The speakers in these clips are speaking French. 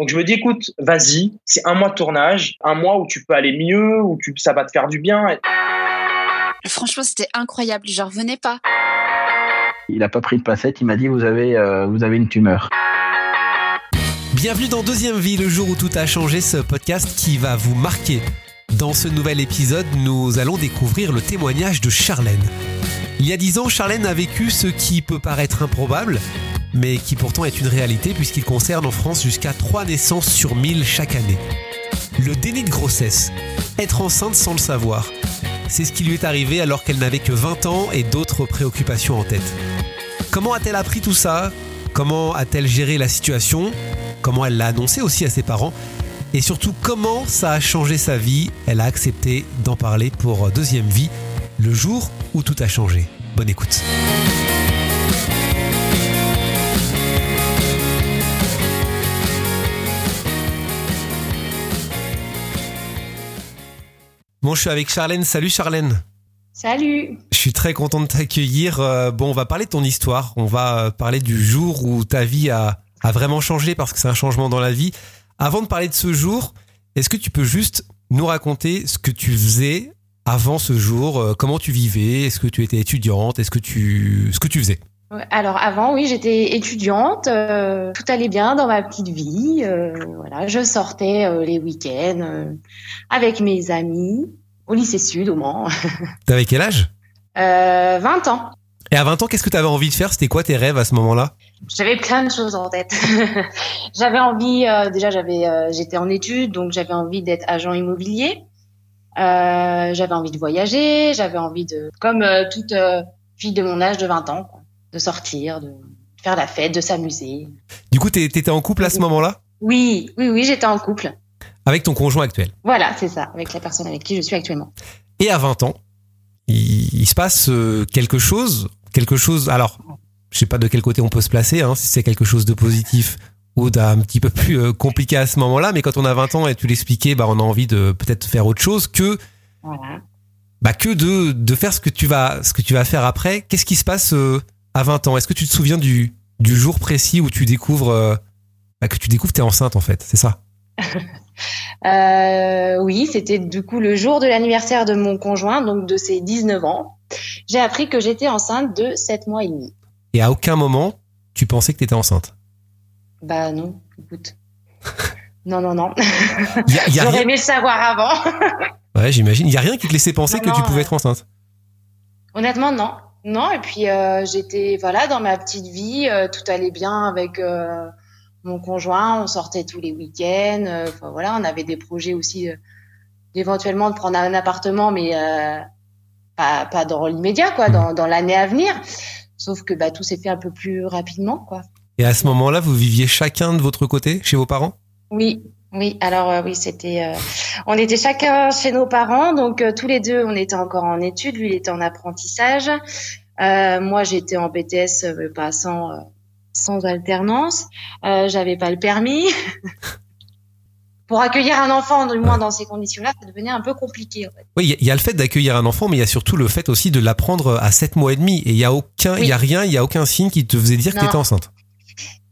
Donc je me dis, écoute, vas-y, c'est un mois de tournage, un mois où tu peux aller mieux, où tu, ça va te faire du bien. Franchement, c'était incroyable, j'en revenais pas. Il n'a pas pris de passette, il m'a dit, vous avez, euh, vous avez une tumeur. Bienvenue dans Deuxième Vie, le jour où tout a changé, ce podcast qui va vous marquer. Dans ce nouvel épisode, nous allons découvrir le témoignage de Charlène. Il y a dix ans, Charlène a vécu ce qui peut paraître improbable, mais qui pourtant est une réalité puisqu'il concerne en France jusqu'à 3 naissances sur 1000 chaque année. Le déni de grossesse, être enceinte sans le savoir, c'est ce qui lui est arrivé alors qu'elle n'avait que 20 ans et d'autres préoccupations en tête. Comment a-t-elle appris tout ça? Comment a-t-elle géré la situation? Comment elle l'a annoncé aussi à ses parents? Et surtout, comment ça a changé sa vie? Elle a accepté d'en parler pour Deuxième Vie, le jour où tout a changé. Bonne écoute. Bon, je suis avec Charlène. Salut Charlène. Salut. Je suis très content de t'accueillir. Euh, bon, on va parler de ton histoire. On va euh, parler du jour où ta vie a, a vraiment changé parce que c'est un changement dans la vie. Avant de parler de ce jour, est-ce que tu peux juste nous raconter ce que tu faisais avant ce jour? Euh, Comment tu vivais? Est-ce que tu étais étudiante? Est-ce que tu ce que tu faisais? Alors avant, oui, j'étais étudiante, euh, tout allait bien dans ma petite vie. Euh, voilà, je sortais euh, les week-ends avec mes amis au lycée Sud au Mans. T'avais quel âge? 20 ans. Et à 20 ans, qu'est-ce que tu avais envie de faire? C'était quoi tes rêves à ce moment-là? J'avais plein de choses en tête. j'avais envie, déjà, j'avais, j'étais en études, donc j'avais envie d'être agent immobilier. j'avais envie de voyager, j'avais envie de, comme toute fille de mon âge de 20 ans. Quoi de sortir, de faire la fête, de s'amuser. Du coup, t'étais en couple à ce moment-là? Oui, oui, oui, j'étais en couple. Avec ton conjoint actuel? Voilà, c'est ça, avec la personne avec qui je suis actuellement. Et à 20 ans, il, se passe euh, quelque chose, quelque chose. Alors, je sais pas de quel côté on peut se placer, hein, si c'est quelque chose de positif ou d'un petit peu plus euh, compliqué à ce moment-là. Mais quand on a 20 ans et tu l'expliquais, bah, on a envie de peut-être faire autre chose que voilà. bah, que de, de faire ce que tu vas ce que tu vas faire après. Qu'est-ce qui se passe euh, à 20 ans. Est-ce que tu te souviens du, du jour précis où tu découvres euh, bah, que tu découvres t'es enceinte en fait, c'est ça? Euh, Oui, c'était du coup le jour de l'anniversaire de mon conjoint, donc de ses 19 ans. J'ai appris que j'étais enceinte de 7 mois et demi. Et à aucun moment tu pensais que tu étais enceinte? Bah non, écoute. non, non, non. J'aurais aimé le savoir avant. ouais, j'imagine. Il y a rien qui te laissait penser que tu pouvais être enceinte? Honnêtement, non. Non, et puis euh, j'étais voilà dans ma petite vie, euh, tout allait bien avec euh, mon conjoint, on sortait tous les week-ends. Enfin voilà, on avait des projets aussi d'éventuellement de prendre un appartement, mais pas, pas dans l'immédiat, quoi, dans, dans l'année à venir. Sauf que bah tout s'est fait un peu plus rapidement, quoi. Et à ce moment-là, vous viviez chacun de votre côté chez vos parents? Oui, oui, alors oui, c'était, on était chacun chez nos parents, donc tous les deux, on était encore en études. Lui, il était en apprentissage. Euh, moi, j'étais en BTS, euh, pas sans, sans alternance. J'avais pas le permis. Pour accueillir un enfant, du moins dans ces conditions-là, ça devenait un peu compliqué. En fait. Oui, il y, a le fait d'accueillir un enfant, mais il y a surtout le fait aussi de l'apprendre à 7 mois et demi. Et il y a aucun, il y a rien, il y a aucun signe qui te faisait dire que tu étais enceinte.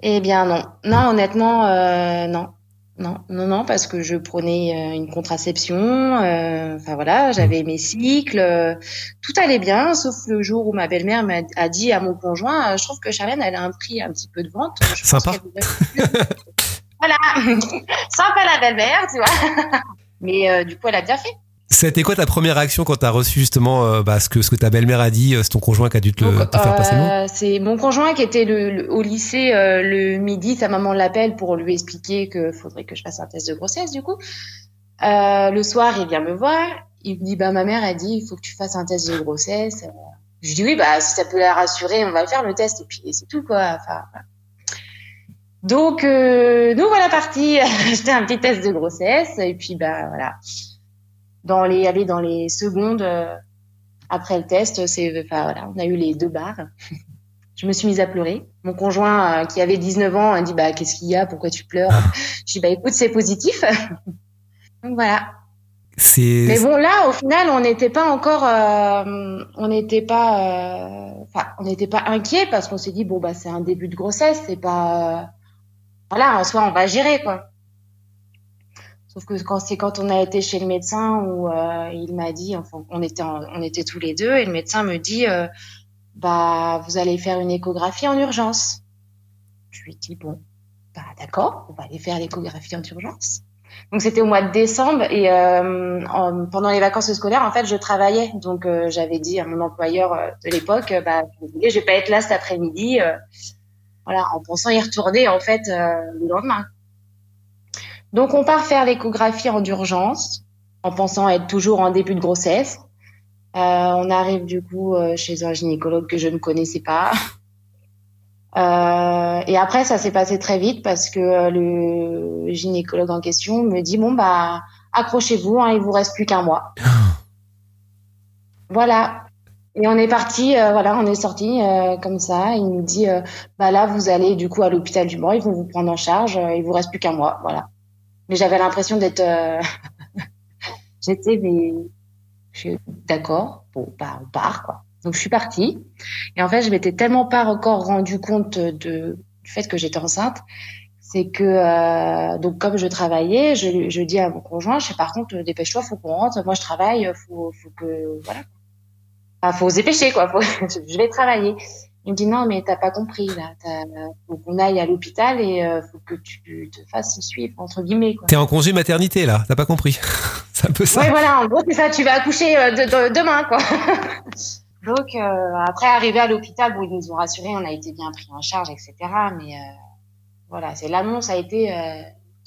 Eh bien non, non honnêtement euh, non. Non, non, non, parce que je prenais euh, une contraception. Euh, enfin voilà, j'avais mes cycles, euh, tout allait bien, sauf le jour où ma belle-mère m'a a dit à mon conjoint, je trouve que Charlène, elle a un prix un petit peu de vente. Sympa. voilà, sympa la belle-mère, tu vois. Mais du coup, elle a bien fait. C'était quoi ta première réaction quand tu as reçu justement euh, bah, ce que ce que ta belle-mère a dit, euh, c'est ton conjoint qui a dû te, le, faire passer le euh, C'est mon conjoint qui était le, au lycée le midi, sa maman l'appelle pour lui expliquer que faudrait que je fasse un test de grossesse du coup. le soir, il vient me voir, il me dit bah ma mère a dit il faut que tu fasses un test de grossesse. Je dis oui bah si ça peut la rassurer, on va le faire le test et puis c'est tout quoi. Enfin, donc nous voilà partis, j'étais un petit test de grossesse et puis bah voilà dans les aller dans les secondes euh, après le test, c'est enfin voilà, on a eu les deux barres. je me suis mise à pleurer. Mon conjoint euh, qui avait 19 ans a dit bah qu'est-ce qu'il y a? Pourquoi tu pleures? Je dis bah écoute, c'est positif. Donc voilà. Mais bon là, au final, on n'était pas encore, euh, on n'était pas, enfin, on n'était pas inquiet parce qu'on s'est dit bon bah c'est un début de grossesse, c'est pas, voilà, en soi on va gérer quoi. Sauf que quand c'est quand on a été chez le médecin où euh, il m'a dit, enfin, on était en- on était tous les deux et le médecin me dit, euh, bah vous allez faire une échographie en urgence. Je lui dis bon, bah d'accord, on va aller faire l'échographie en urgence. Donc c'était au mois de décembre et euh, en- pendant les vacances scolaires, en fait, je travaillais. Donc euh, j'avais dit à mon employeur euh, de l'époque, euh, bah je vais pas être là cet après-midi. euh, voilà, en pensant y retourner en fait le lendemain. Donc on part faire l'échographie en urgence, en pensant être toujours en début de grossesse. Euh, on arrive du coup euh, chez un gynécologue que je ne connaissais pas. Euh, et après, ça s'est passé très vite parce que euh, le gynécologue en question me dit bon bah accrochez-vous, hein, il vous reste plus qu'un mois. voilà. Et on est parti, euh, voilà, on est sorti euh, comme ça. Il nous dit bah là vous allez du coup à l'hôpital du Mans, ils vont vous prendre en charge, euh, il vous reste plus qu'un mois, voilà. Mais j'avais l'impression d'être, euh, j'étais mais je suis d'accord, bon bah on part quoi. Donc je suis partie. Et en fait, je m'étais tellement pas encore rendu compte du fait que j'étais enceinte, c'est que euh, donc comme je travaillais, je, je dis à mon conjoint, je sais par contre dépêche-toi, faut qu'on rentre. Moi je travaille, faut, faut que voilà, enfin, faut se dépêcher quoi. Faut, je vais travailler. Il me dit non mais t'as pas compris là, faut qu'on aille à l'hôpital et euh, faut que tu te fasses suivre entre guillemets quoi. T'es en congé maternité là, t'as pas compris C'est un peu ça. Ouais, voilà, en gros, c'est ça, tu vas accoucher euh, de- de- demain, quoi. Donc, euh, après, arrivé à l'hôpital, bon, ils nous ont rassurés, on a été bien pris en charge, etc. Mais euh, voilà, c'est l'annonce a été.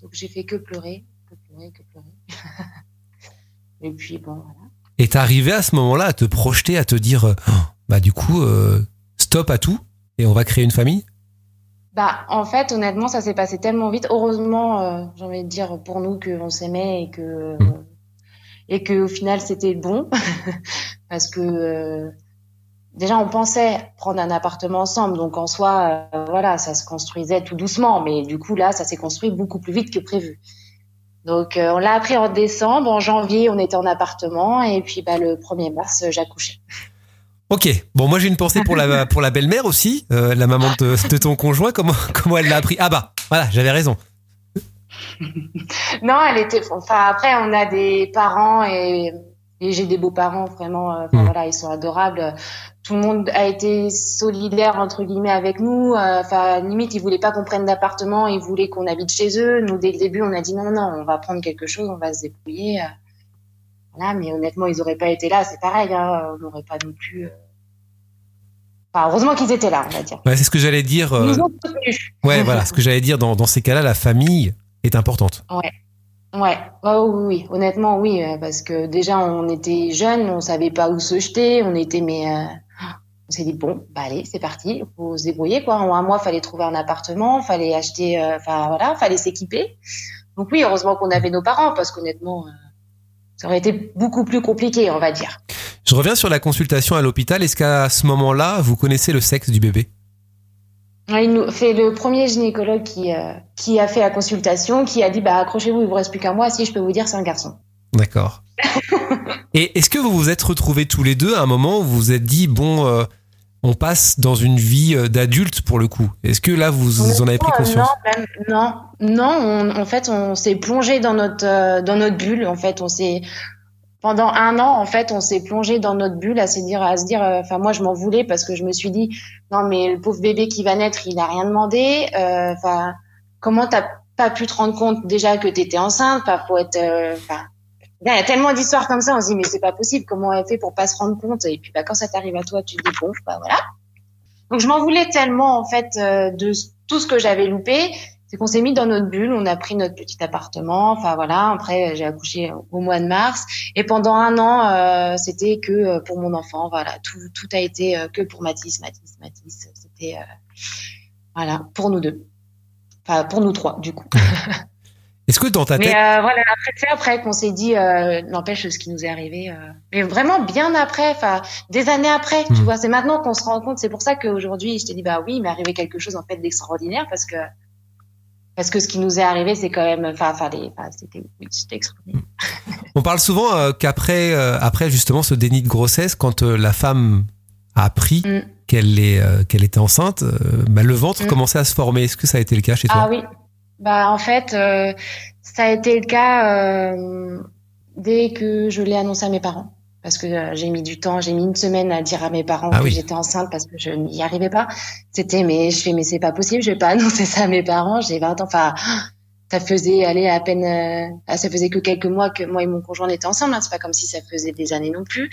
donc, j'ai fait que pleurer, que pleurer, que pleurer. Et puis, bon, voilà. Et t'es arrivé à ce moment-là à te projeter, à te dire, Oh, bah du coup, stop à tout et on va créer une famille? Bah, en fait, honnêtement, ça s'est passé tellement vite. Heureusement, euh, j'ai envie de dire pour nous qu'on s'aimait et que Mm. et que au final c'était bon parce que euh, déjà on pensait prendre un appartement ensemble, donc en soi, euh, voilà, ça se construisait tout doucement, mais du coup là, ça s'est construit beaucoup plus vite que prévu. Donc on l'a appris en décembre, en janvier on était en appartement et puis bah le 1er mars j'accouchais. Ok, bon moi j'ai une pensée pour la, pour la belle-mère aussi, euh, la maman de, de ton conjoint, comment, comment elle l'a appris? Ah bah, voilà, j'avais raison. Non, elle était. Enfin, après, on a des parents et, et j'ai des beaux-parents vraiment. euh, Enfin Mm. voilà, ils sont adorables. Tout le monde a été solidaire entre guillemets avec nous. euh, Enfin, limite, ils voulaient pas qu'on prenne d'appartement, ils voulaient qu'on habite chez eux. Nous, dès le début, on a dit non, non, on va prendre quelque chose, on va se débrouiller. euh. Voilà, mais honnêtement, ils auraient pas été là. C'est pareil, hein, on n'aurait pas non plus. Euh. Enfin, heureusement qu'ils étaient là, on va dire. Ouais, c'est ce que j'allais dire. Ils euh, nous ont soutenus. ouais, voilà, ce que j'allais dire dans, dans ces cas-là, la famille est importante. Ouais, ouais, oui, oui, honnêtement, oui, euh, parce que déjà, on était jeunes, on savait pas où se jeter, on était, mais euh, on s'est dit, bon, bah allez, c'est parti, faut se débrouiller, quoi. En un mois, fallait trouver un appartement, fallait acheter, euh, enfin, voilà, fallait s'équiper. Donc oui, heureusement qu'on avait nos parents, parce qu'honnêtement, euh, ça aurait été beaucoup plus compliqué, on va dire. Je reviens sur la consultation à l'hôpital. Est-ce qu'à ce moment-là, vous connaissez le sexe du bébé? Nous fait le premier gynécologue qui, euh, qui a fait la consultation, qui a dit, bah accrochez-vous, il vous reste plus qu'un mois, si je peux vous dire, c'est un garçon. D'accord. Et est-ce que vous vous êtes retrouvés tous les deux à un moment où vous vous êtes dit, bon, euh, on passe dans une vie euh, d'adulte pour le coup? Est-ce que là, vous, en avez pris conscience? Non, même- non, non. on- en fait, on s'est plongé dans notre euh, dans notre bulle. En fait, on s'est pendant un an, en fait, on s'est plongé dans notre bulle à se dire, à se dire. euh, Enfin, moi, je m'en voulais parce que je me suis dit, non, mais le pauvre bébé qui va naître, il a rien demandé. euh, Enfin, comment t'as pas pu te rendre compte déjà que t'étais enceinte? Enfin, faut être. euh, Enfin, il y a tellement d'histoires comme ça. On se dit, mais c'est pas possible. Comment elle fait pour pas se rendre compte? Et puis, bah, quand ça t'arrive à toi, tu te dis, bon, bah voilà. Donc je m'en voulais tellement en fait de tout ce que j'avais loupé, c'est qu'on s'est mis dans notre bulle, on a pris notre petit appartement, enfin voilà. Après j'ai accouché au mois de mars et pendant un an euh, c'était que euh, pour mon enfant, voilà. Tout tout a été euh, que pour Mathis, Mathis, Mathis. C'était euh, voilà pour nous deux, enfin pour nous trois du coup. Est-ce que dans ta Mais tête, euh, voilà, après c'est après qu'on s'est dit, euh, n'empêche ce qui nous est arrivé. euh, mais vraiment bien après, enfin des années après, tu Hmm. vois. C'est maintenant qu'on se rend compte. C'est pour ça qu'aujourd'hui, je te dis bah oui, il m'est arrivé quelque chose en fait d'extraordinaire parce que parce que ce qui nous est arrivé, c'est quand même, enfin, fallait, enfin, c'était, oui, c'était extraordinaire. on parle souvent euh, qu'après euh, après justement ce déni de grossesse, quand euh, la femme a appris Mm. qu'elle est, qu'elle était enceinte, bah, le ventre Mm. commençait à se former. Est-ce que ça a été le cas chez toi? Ah oui. Bah en fait, ça a été le cas dès que je l'ai annoncé à mes parents. Parce que euh, j'ai mis du temps, j'ai mis une semaine à dire à mes parents Ah que oui. j'étais enceinte parce que je n'y arrivais pas. C'était mais je fais mais c'est pas possible, je vais pas annoncer ça à mes parents. J'ai 20 ans, enfin ça faisait aller à peine, euh, ah, ça faisait que quelques mois que moi et mon conjoint étaient ensemble. Hein, c'est pas comme si ça faisait des années non plus.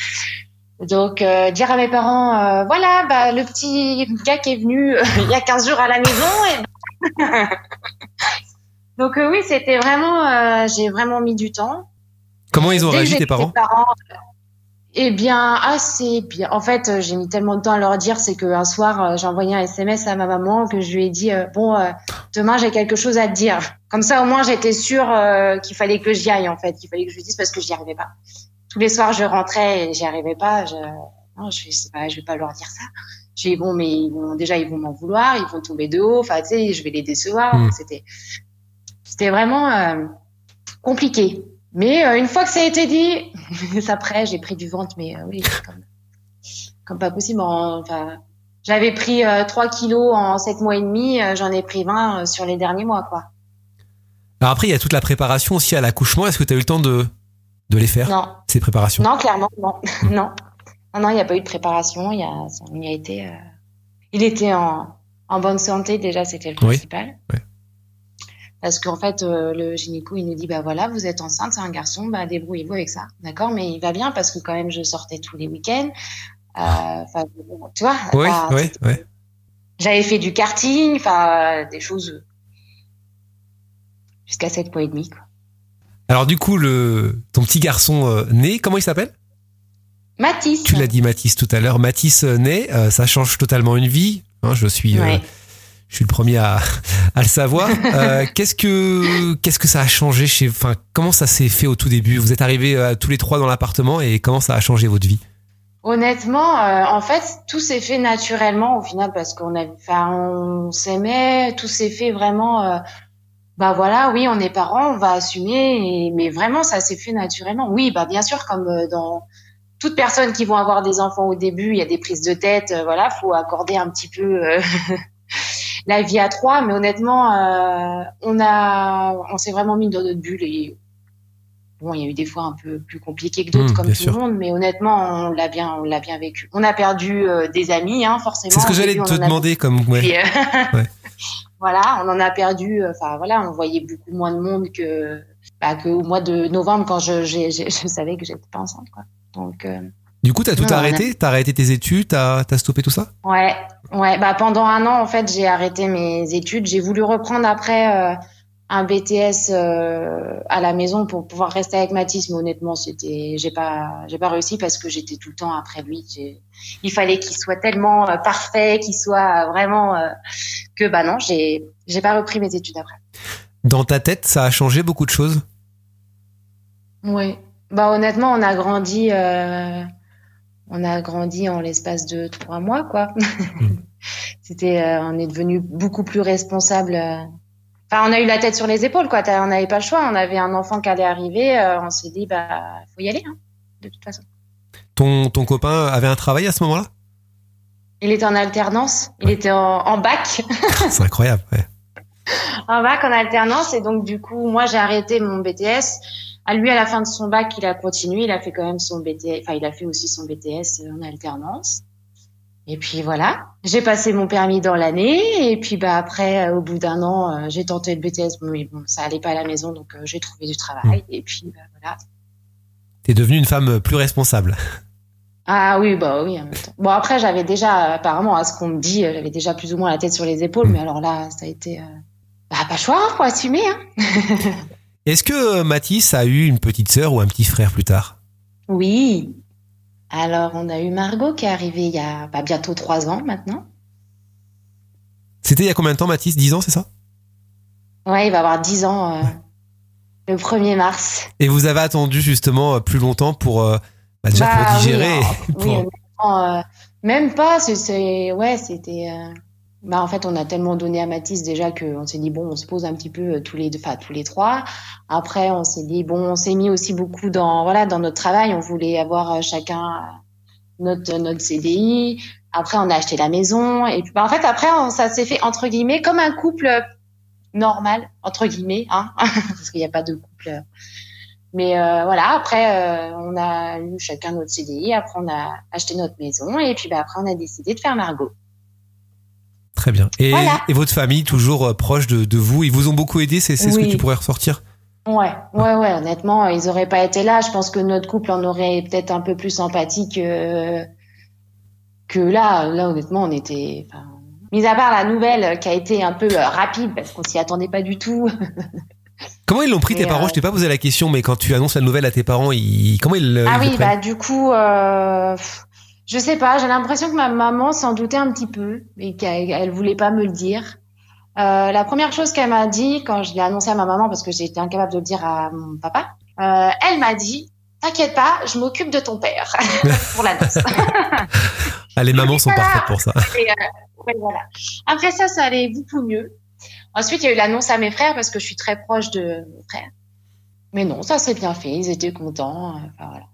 Donc euh, dire à mes parents, voilà, bah le petit gars qui est venu il y a 15 jours à la maison. Et... Donc oui, c'était vraiment, j'ai vraiment mis du temps. Comment ils ont Dès réagi tes parents? Eh bien, assez bien. En fait, euh, j'ai mis tellement de temps à leur dire, c'est qu'un soir, euh, j'ai envoyé un SMS à ma maman que je lui ai dit, euh, bon, euh, demain j'ai quelque chose à te dire. Comme ça, au moins, j'étais sûre euh, qu'il fallait que j'y aille, en fait, qu'il fallait que je lui dise parce que j'y arrivais pas. Tous les soirs, je rentrais et j'y arrivais pas. Je, non, je, c'est pas, je vais pas leur dire ça. Je dis bon, mais ils vont déjà, ils vont m'en vouloir, ils vont tomber de haut. Enfin, tu sais, je vais les décevoir. Mm. C'était, c'était vraiment euh, compliqué. Mais euh, une fois que ça a été dit, après j'ai pris du ventre, mais euh, oui, comme, comme pas possible. En- Enfin, j'avais pris euh, 3 kilos en 7 mois et demi, euh, j'en ai pris 20 euh, sur les derniers mois, quoi. Alors après, il y a toute la préparation aussi à l'accouchement. Est-ce que tu as eu le temps de, de les faire, Non, ces préparations? Non, clairement, non, non, non, non, il n'y a pas eu de préparation. Il y a, il a été, il était en, en bonne santé déjà, c'était le Oui, principal. ouais. Parce qu'en fait, euh, le gynéco, il nous dit, bah voilà, vous êtes enceinte, c'est un garçon, bah débrouillez-vous avec ça, d'accord? Mais il va bien parce que quand même, je sortais tous les week-ends. Euh, Enfin, tu vois. Oui, oui, oui. J'avais fait du karting, enfin, des choses jusqu'à 7 mois et demi, quoi. Alors du coup, le, ton petit garçon euh, né, comment il s'appelle? Mathis. Tu l'as dit Mathis tout à l'heure. Mathis né, ça change totalement une vie. Hein, je suis, Ouais. Je suis le premier à, à le savoir. Euh, qu'est-ce que, qu'est-ce que ça a changé chez, enfin, comment ça s'est fait au tout début? Vous êtes arrivés euh, tous les trois dans l'appartement et comment ça a changé votre vie? Honnêtement, euh, en fait, tout s'est fait naturellement au final parce qu'on a, enfin, on s'aimait, tout s'est fait vraiment. euh, bah voilà, oui, on est parents, on va assumer, mais vraiment, ça s'est fait naturellement. Oui, bah bien sûr, comme euh, dans toutes personnes qui vont avoir des enfants au début, il y a des prises de tête, voilà, faut accorder un petit peu la vie à trois. Mais honnêtement, euh, on a, on s'est vraiment mis dans notre bulle et bon, il y a eu des fois un peu plus compliqués que d'autres, Mmh, comme tout sûr. le monde, mais honnêtement, on l'a bien, on l'a bien vécu. On a perdu euh, des amis, hein, forcément. C'est ce que j'allais te demander comme. ouais. puis, euh, Ouais. voilà, on en a perdu. Enfin voilà, on voyait beaucoup moins de monde que bah, que au mois de novembre quand je j'ai- je savais que j'étais pas enceinte quoi. Donc Du coup, t'as tout Ouais, on a- arrêté? T'as arrêté tes études? T'as as stoppé tout ça? Ouais ouais bah pendant un an en fait j'ai arrêté mes études. J'ai voulu reprendre après euh, un BTS euh, à la maison pour pouvoir rester avec Mathis, mais honnêtement c'était j'ai pas j'ai pas réussi parce que j'étais tout le temps après lui. Il fallait qu'il soit tellement euh, parfait, qu'il soit vraiment euh, que bah non j'ai j'ai pas repris mes études après. Dans ta tête, ça a changé beaucoup de choses? Oui. Bah honnêtement, on a grandi, euh, on a grandi en l'espace de trois mois, quoi. C'était, euh, on est devenu beaucoup plus responsable. euh. Enfin, on a eu la tête sur les épaules, quoi. On n'avait pas le choix. On avait un enfant qui allait arriver. euh, on s'est dit, bah, faut y aller, hein, de toute façon. ton, ton copain avait un travail à ce moment-là? Il était en alternance. Il était en, en bac, C'est incroyable. ouais. en bac en alternance. Et donc, du coup, moi, j'ai arrêté mon BTS. À lui, à la fin de son bac, il a continué. Il a fait quand même son BTS. Enfin, il a fait aussi son BTS en alternance. Et puis voilà, j'ai passé mon permis dans l'année. Et puis bah après, euh, au bout d'un an, euh, j'ai tenté le BTS. Bon, mais bon, ça allait pas à la maison, donc euh, j'ai trouvé du travail. Et puis bah, voilà. T'es devenue une femme plus responsable. Ah oui, bah oui. en même temps. Bon après, j'avais déjà, apparemment, à ce qu'on me dit, euh, j'avais déjà plus ou moins la tête sur les épaules. Mais alors là, ça a été, euh, bah pas choix, hein, faut assumer. Hein. Est-ce que euh, Mathis a eu une petite sœur ou un petit frère plus tard? Oui. Alors on a eu Margot qui est arrivée il y a bah, bientôt trois ans maintenant. C'était il y a combien de temps, Mathis? 10 ans, c'est ça? Ouais, il va avoir dix ans euh, le 1er mars. Et vous avez attendu justement euh, plus longtemps pour euh, bah, déjà Bah, pour digérer. oui, pour- euh, même pas. C'est, ouais, c'était. Bah, en fait, on a tellement donné à Mathis déjà qu'on s'est dit bon, on se pose un petit peu euh, tous les deux, enfin tous les trois. Après, on s'est dit bon, on s'est mis aussi beaucoup dans voilà dans notre travail. On voulait avoir euh, chacun euh, notre notre CDI. Après, on a acheté la maison et puis bah, en fait après, on- ça s'est fait entre guillemets comme un couple normal entre guillemets, hein, parce qu'il n'y a pas de couple. Mais euh, voilà, après, euh, on a eu chacun notre CDI. Après, on a acheté notre maison et puis bah, après, on a décidé de faire Margot. Très bien. Et, Voilà. et votre famille, toujours euh, proche de, de vous, ils vous ont beaucoup aidé, c'est ce que tu pourrais ressortir? Ouais, ouais, ouais. Honnêtement, ils auraient pas été là. Je pense que notre couple en aurait peut-être un peu plus sympathique que que là. Là, honnêtement, on était. Enfin, mis à part la nouvelle qui a été un peu euh, rapide parce qu'on s'y attendait pas du tout. Comment ils l'ont pris tes parents? euh, Je t'ai pas posé la question, mais quand tu annonces la nouvelle à tes parents, ils, comment ils, ah ils oui, bah du coup, euh, je sais pas. J'ai l'impression que ma maman s'en doutait un petit peu et qu'elle elle voulait pas me le dire. Euh, la première chose qu'elle m'a dit quand je l'ai annoncé à ma maman, parce que j'ai été incapable de le dire à mon papa, euh, elle m'a dit "T'inquiète pas, je m'occupe de ton père pour l'annonce." Ah, les mamans sont parfaites pour ça. Et, euh, ouais, voilà. Après ça, ça allait beaucoup mieux. Ensuite, il y a eu l'annonce à mes frères parce que je suis très proche de mes frères. Mais non, ça s'est bien fait. Ils étaient contents. Enfin, voilà.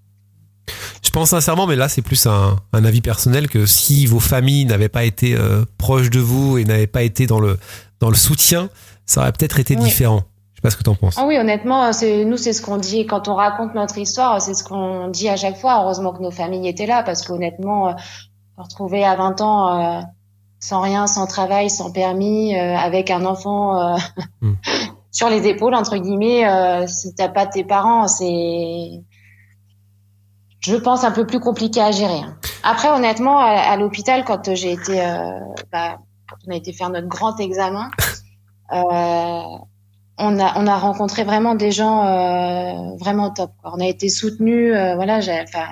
Je pense sincèrement, mais là c'est plus un, un avis personnel que si vos familles n'avaient pas été euh, proches de vous et n'avaient pas été dans le dans le soutien, ça aurait peut-être été Oui. différent. Je sais pas ce que t'en penses. Ah oui, honnêtement, nous, c'est ce qu'on dit quand on raconte notre histoire. C'est ce qu'on dit à chaque fois. Heureusement que nos familles étaient là parce qu'honnêtement, euh, retrouver à 20 ans euh, sans rien, sans travail, sans permis, avec un enfant euh, Mm. sur les épaules entre guillemets, euh, si t'as pas tes parents, c'est, je pense, un peu plus compliqué à gérer. hein. Après, honnêtement, à, à l'hôpital, quand j'ai été, euh, bah, quand on a été faire notre grand examen. Euh, on a on a rencontré vraiment des gens euh, vraiment top. Quoi. On a été soutenus. euh, voilà, enfin,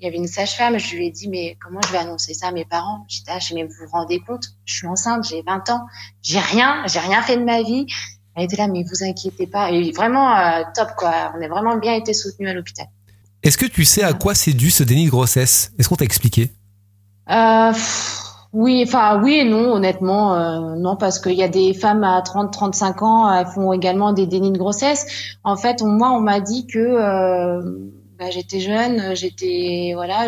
il y avait une sage-femme. Je lui ai dit mais comment je vais annoncer ça à mes parents? J'étais ah, mais vous vous rendez compte? Je suis enceinte, j'ai 20 ans, j'ai rien, j'ai rien fait de ma vie. Elle était là mais vous inquiétez pas. Et vraiment euh, top quoi. On a vraiment bien été soutenus à l'hôpital. Est-ce que tu sais à quoi c'est dû ce déni de grossesse? Est-ce qu'on t'a expliqué? Euh, oui, enfin oui et non, honnêtement, euh, non parce qu'il y a des femmes à 30, 35 ans, elles font également des dénis de grossesse. En fait, moi, on m'a dit que euh, bah, j'étais jeune, j'étais voilà,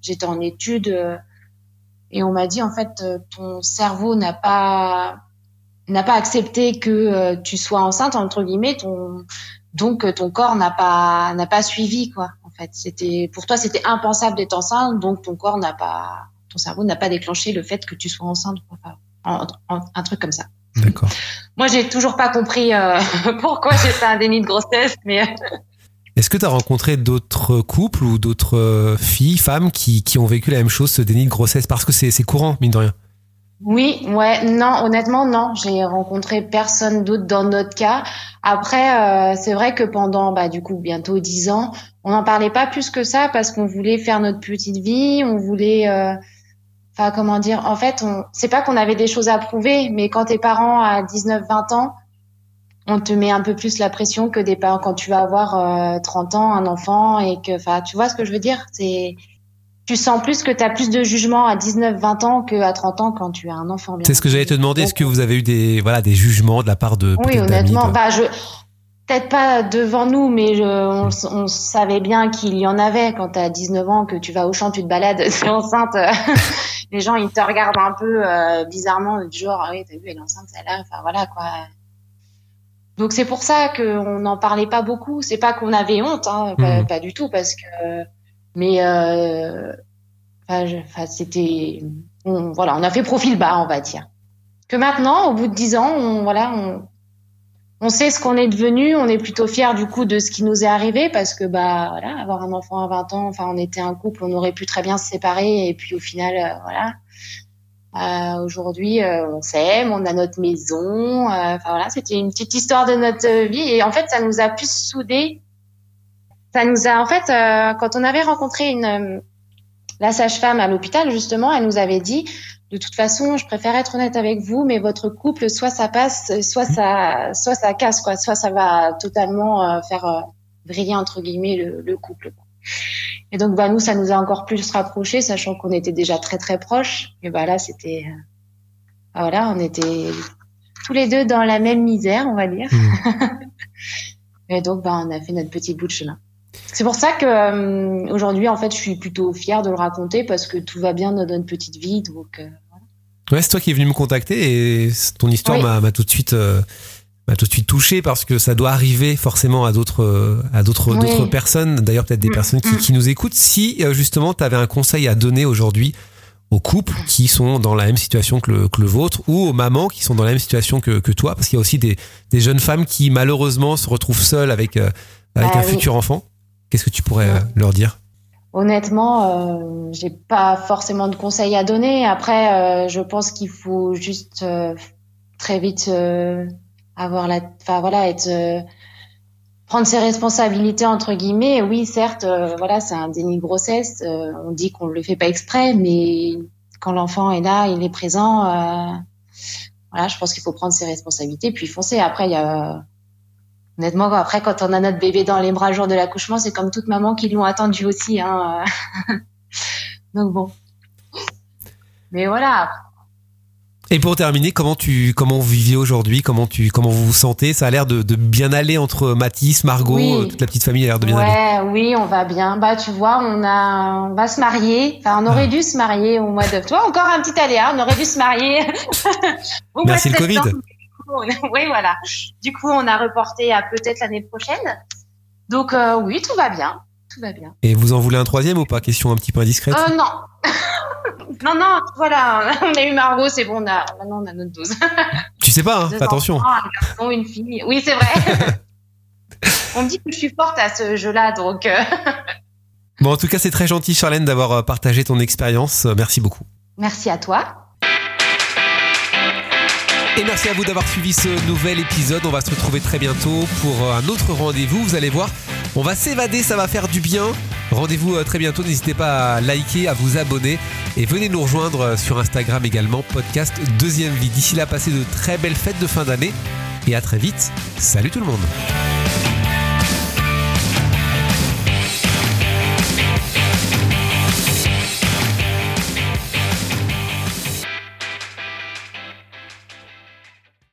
j'étais en études et on m'a dit en fait ton cerveau n'a pas n'a pas accepté que tu sois enceinte entre guillemets, donc euh, ton corps n'a pas n'a pas suivi quoi. En fait, c'était pour toi c'était impensable d'être enceinte, donc ton corps n'a pas ton cerveau n'a pas déclenché le fait que tu sois enceinte, quoi. Enfin, en- en- un truc comme ça. D'accord. Moi, j'ai toujours pas compris euh, pourquoi j'ai fait un déni de grossesse, mais euh, Est-ce que tu as rencontré d'autres couples ou d'autres euh, filles, femmes qui, qui ont vécu la même chose, ce déni de grossesse? Parce que c'est c'est courant, mine de rien. Oui, ouais, non, honnêtement, non, j'ai rencontré personne d'autre dans notre cas. Après, euh, c'est vrai que pendant, bah, du coup, bientôt dix ans, on n'en parlait pas plus que ça parce qu'on voulait faire notre petite vie, on voulait, euh, enfin, comment dire, en fait, on, c'est pas qu'on avait des choses à prouver, mais quand tes parents à 19, 20 ans, on te met un peu plus la pression que des parents quand tu vas avoir euh, 30 ans, un enfant et que, enfin, tu vois ce que je veux dire? C'est, tu sens plus que tu as plus de jugement à 19, 20 ans qu'à 30 ans quand tu as un enfant. C'est ce que j'allais te demander. Est-ce que vous avez eu des, voilà, des jugements de la part de oui, honnêtement, bah, je peut-être pas devant nous, mais je, on, savait bien qu'il y en avait quand tu as 19 ans, que tu vas au champ, tu te balades, t'es enceinte. euh, les gens, ils te regardent un peu euh, bizarrement, du genre, ah oui, t'as vu, elle est enceinte, celle-là. Enfin, voilà, quoi. Donc, c'est pour ça qu'on n'en parlait pas beaucoup. C'est pas qu'on avait honte, hein, pas, Mhm. pas du tout, parce que. Mais, euh, enfin, c'était. on- voilà, on a fait profil bas, on va dire. Que maintenant, au bout de 10 ans, on, voilà, on, on sait ce qu'on est devenu, on est plutôt fiers du coup de ce qui nous est arrivé parce que bah voilà, avoir un enfant à 20 ans, enfin on était un couple, on aurait pu très bien se séparer et puis au final euh, voilà. Euh, Aujourd'hui, euh, on s'aime, on a notre maison. euh, Enfin voilà, c'était une petite histoire de notre vie et en fait, ça nous a plus soudés. Ça nous a en fait, euh, quand on avait rencontré une euh, la sage-femme à l'hôpital justement, elle nous avait dit de toute façon, je préfère être honnête avec vous, mais votre couple, soit ça passe, soit ça, soit ça casse, quoi, soit ça va totalement euh, faire euh, briller entre guillemets le, le couple. Et donc, bah nous, ça nous a encore plus rapprochés, sachant qu'on était déjà très très proches. Et bah là, c'était, euh, bah, voilà, on était tous les deux dans la même misère, on va dire. Mhm. Et donc, bah on a fait notre petit bout de chemin. C'est pour ça que euh, aujourd'hui, en fait, je suis plutôt fière de le raconter parce que tout va bien dans notre petite vie, donc. euh, Ouais, c'est toi qui es venu me contacter et ton histoire Oui. m'a tout de suite euh, m'a tout de suite touché parce que ça doit arriver forcément à d'autres euh, à d'autres Oui. d'autres personnes. D'ailleurs, peut-être des Mm, personnes qui, mm. qui nous écoutent. Si justement tu avais un conseil à donner aujourd'hui aux couples qui sont dans la même situation que le, que le vôtre ou aux mamans qui sont dans la même situation que, que toi, parce qu'il y a aussi des, des jeunes femmes qui malheureusement se retrouvent seules avec euh, avec Bah un oui. futur enfant? Qu'est-ce que tu pourrais euh, leur dire? Honnêtement, euh, j'ai pas forcément de conseils à donner. Après, euh, je pense qu'il faut juste euh, très vite avoir la, enfin voilà, être prendre ses responsabilités entre guillemets. Oui, certes, voilà, c'est un déni de grossesse. on dit qu'on le fait pas exprès, mais quand l'enfant est là, il est présent. voilà, je pense qu'il faut prendre ses responsabilités puis foncer. Après, il y a Honnêtement, après, quand on a notre bébé dans les bras le jour de l'accouchement, c'est comme toute maman qui l'ont attendu aussi. Hein. Donc bon. Mais voilà. Et pour terminer, comment tu comment vous vivez aujourd'hui? Comment tu comment vous vous sentez? Ça a l'air de, de bien aller entre Mathis, Margot, Oui. toute la petite famille a l'air de bien aller. Ouais, oui, on va bien. Bah, tu vois, on a, on va se marier. Enfin, on aurait Ah. dû se marier au mois de. Tu vois, encore un petit aléa. On aurait dû se marier. au mois Merci de le Covid. Septembre. Oui, voilà. Du coup, on a reporté à peut-être l'année prochaine. Donc euh, oui, tout va bien. Tout va bien. Et vous en voulez un troisième ou pas? Question un petit peu indiscrète. Euh, non. non, non, voilà. On a eu Margot, c'est bon, on a, maintenant on a notre dose. tu sais pas, hein, Deux attention. enfants, un garçon, une fille. Oui, c'est vrai. on me dit que je suis forte à ce jeu-là, donc. euh, Bon, en tout cas, c'est très gentil, Charlène, d'avoir euh, partagé ton expérience. Merci beaucoup. Merci à toi. Et merci à vous d'avoir suivi ce nouvel épisode. On va se retrouver très bientôt pour euh, un autre rendez-vous. Vous allez voir, on va s'évader, ça va faire du bien. Rendez-vous euh, très bientôt. N'hésitez pas à liker, à vous abonner et venez nous rejoindre euh, sur Instagram également, podcast Deuxième Vie. D'ici là, passez de très belles fêtes de fin d'année et à très vite. Salut tout le monde.